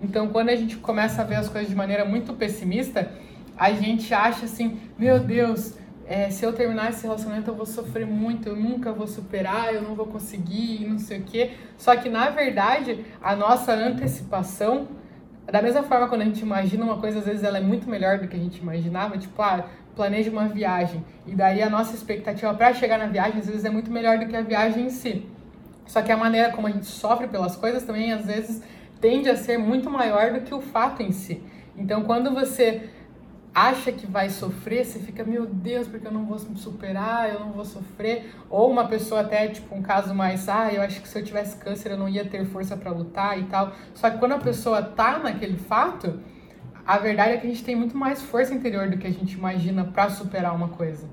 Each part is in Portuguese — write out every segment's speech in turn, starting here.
Então, quando a gente começa a ver as coisas de maneira muito pessimista, a gente acha assim, meu Deus, é, se eu terminar esse relacionamento eu vou sofrer muito, eu nunca vou superar, eu não vou conseguir, não sei o quê. Só que na verdade, a nossa antecipação, da mesma forma quando a gente imagina uma coisa, às vezes ela é muito melhor do que a gente imaginava, tipo, ah, planeja uma viagem, e daí a nossa expectativa para chegar na viagem às vezes é muito melhor do que a viagem em si. Só que a maneira como a gente sofre pelas coisas também às vezes tende a ser muito maior do que o fato em si. Então, quando você acha que vai sofrer, você fica, meu Deus, porque eu não vou superar, eu não vou sofrer. Ou uma pessoa até, tipo, um caso mais, ah, eu acho que se eu tivesse câncer eu não ia ter força para lutar e tal. Só que quando a pessoa tá naquele fato, a verdade é que a gente tem muito mais força interior do que a gente imagina para superar uma coisa.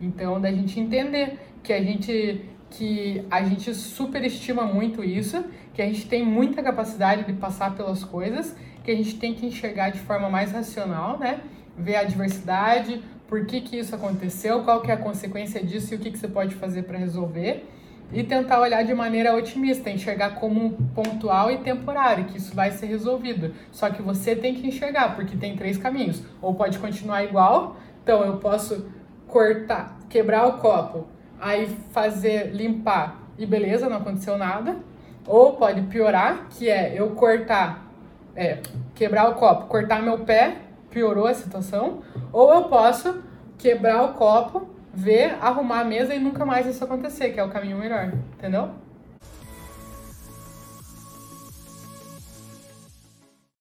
Então, da gente entender que a gente que a gente superestima muito isso, que a gente tem muita capacidade de passar pelas coisas, que a gente tem que enxergar de forma mais racional, né? Ver a diversidade, por que, que isso aconteceu, qual que é a consequência disso e o que, que você pode fazer para resolver. E tentar olhar de maneira otimista, enxergar como pontual e temporário, que isso vai ser resolvido. Só que você tem que enxergar, porque tem três caminhos. Ou pode continuar igual, então eu posso cortar, quebrar o copo, aí fazer limpar e beleza, não aconteceu nada. Ou pode piorar, que é eu cortar, é, quebrar o copo, cortar meu pé, piorou a situação. Ou eu posso quebrar o copo, ver, arrumar a mesa e nunca mais isso acontecer, que é o caminho melhor, entendeu?